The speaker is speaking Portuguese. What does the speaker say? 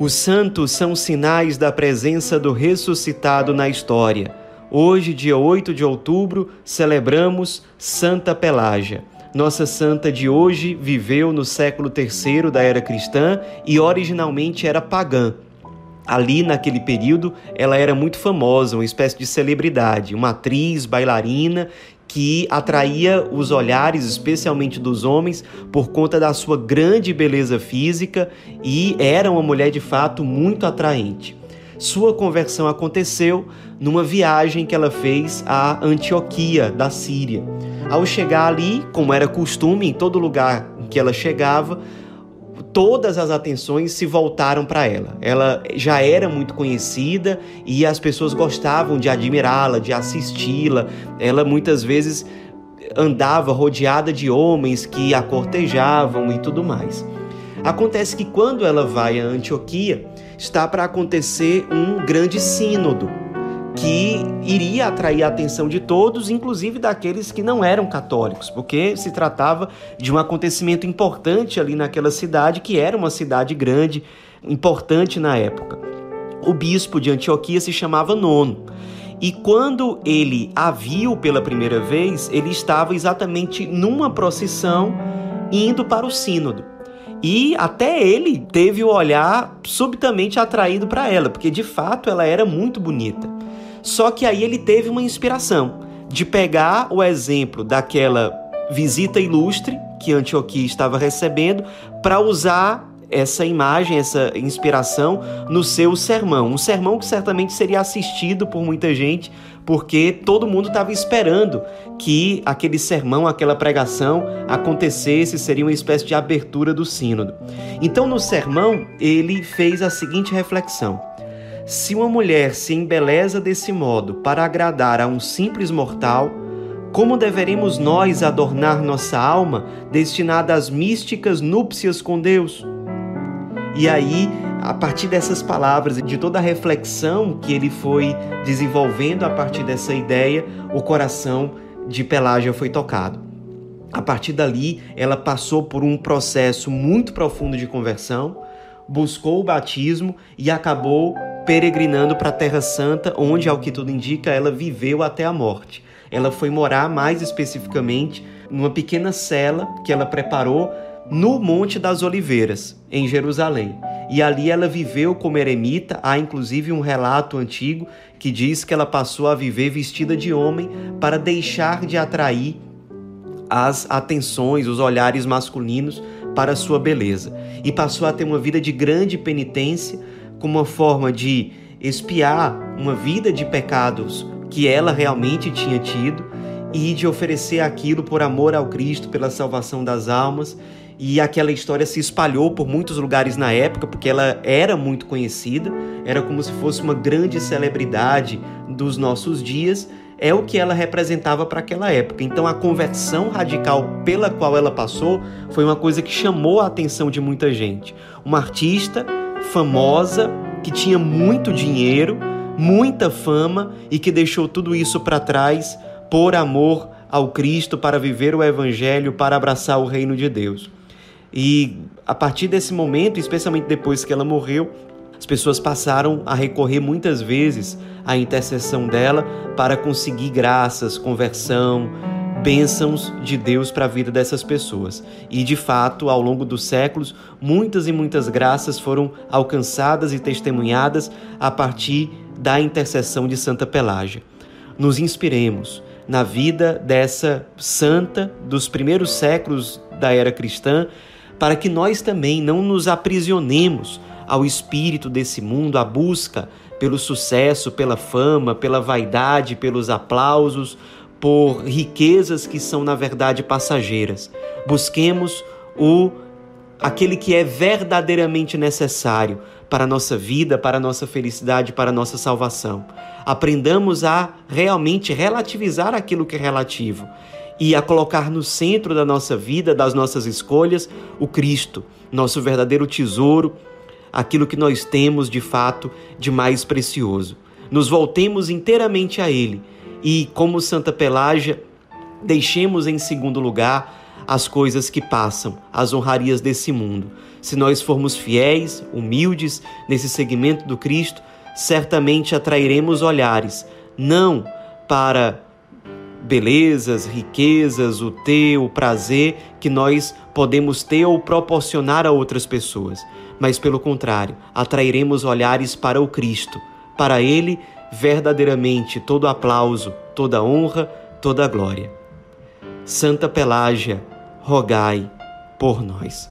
Os santos são sinais da presença do ressuscitado na história. Hoje, dia 8 de outubro, celebramos Santa Pelágia. Nossa santa de hoje viveu no século III da era cristã e originalmente era pagã. Ali, naquele período, ela era muito famosa, uma espécie de celebridade, uma atriz, bailarina que atraía os olhares, especialmente dos homens, por conta da sua grande beleza física e era uma mulher de fato muito atraente. Sua conversão aconteceu numa viagem que ela fez à Antioquia, da Síria. Ao chegar ali, como era costume em todo lugar em que ela chegava, todas as atenções se voltaram para ela. Ela já era muito conhecida e as pessoas gostavam de admirá-la, de assisti-la. Ela muitas vezes andava rodeada de homens que a cortejavam e tudo mais. Acontece que quando ela vai a Antioquia, está para acontecer um grande sínodo que iria atrair a atenção de todos, inclusive daqueles que não eram católicos, porque se tratava de um acontecimento importante ali naquela cidade, que era uma cidade grande, importante na época. O bispo de Antioquia se chamava Nono. E quando ele a viu pela primeira vez, ele estava exatamente numa procissão indo para o sínodo. E até ele teve o olhar subitamente atraído para ela, porque de fato ela era muito bonita. Só que aí ele teve uma inspiração de pegar o exemplo daquela visita ilustre que Antioquia estava recebendo para usar essa imagem, essa inspiração no seu sermão. Um sermão que certamente seria assistido por muita gente, porque todo mundo estava esperando que aquele sermão, aquela pregação acontecesse, seria uma espécie de abertura do sínodo. Então, no sermão, ele fez a seguinte reflexão: se uma mulher se embeleza desse modo para agradar a um simples mortal, como deveremos nós adornar nossa alma destinada às místicas núpcias com Deus? E aí, a partir dessas palavras e de toda a reflexão que ele foi desenvolvendo a partir dessa ideia, o coração de Pelágia foi tocado. A partir dali, ela passou por um processo muito profundo de conversão, buscou o batismo e acabou peregrinando para a Terra Santa, onde, ao que tudo indica, ela viveu até a morte. Ela foi morar mais especificamente numa pequena cela que ela preparou no Monte das Oliveiras, em Jerusalém. E ali ela viveu como eremita. Há inclusive um relato antigo que diz que ela passou a viver vestida de homem para deixar de atrair as atenções, os olhares masculinos para sua beleza. E passou a ter uma vida de grande penitência, como uma forma de espiar uma vida de pecados que ela realmente tinha tido e de oferecer aquilo por amor ao Cristo, pela salvação das almas. E aquela história se espalhou por muitos lugares na época, porque ela era muito conhecida, era como se fosse uma grande celebridade dos nossos dias, é o que ela representava para aquela época. Então a conversão radical pela qual ela passou foi uma coisa que chamou a atenção de muita gente. Uma artista famosa, que tinha muito dinheiro, muita fama e que deixou tudo isso para trás por amor ao Cristo, para viver o Evangelho, para abraçar o reino de Deus. E a partir desse momento, especialmente depois que ela morreu, as pessoas passaram a recorrer muitas vezes à intercessão dela para conseguir graças, conversão, bênçãos de Deus para a vida dessas pessoas. E de fato, ao longo dos séculos, muitas e muitas graças foram alcançadas e testemunhadas a partir da intercessão de Santa Pelágia. Nos inspiremos na vida dessa santa dos primeiros séculos da era cristã, para que nós também não nos aprisionemos ao espírito desse mundo, à busca pelo sucesso, pela fama, pela vaidade, pelos aplausos, por riquezas que são na verdade passageiras. Busquemos o aquele que é verdadeiramente necessário para a nossa vida, para a nossa felicidade, para a nossa salvação. Aprendamos a realmente relativizar aquilo que é relativo e a colocar no centro da nossa vida, das nossas escolhas, o Cristo, nosso verdadeiro tesouro, aquilo que nós temos de fato de mais precioso. Nos voltemos inteiramente a Ele e, como Santa Pelágia, deixemos em segundo lugar as coisas que passam, as honrarias desse mundo. Se nós formos fiéis, humildes nesse segmento do Cristo, certamente atrairemos olhares, não para belezas, riquezas, o ter, o prazer que nós podemos ter ou proporcionar a outras pessoas, mas pelo contrário, atrairemos olhares para o Cristo. Para Ele, verdadeiramente todo aplauso, toda honra, toda glória. Santa Pelágia, rogai por nós.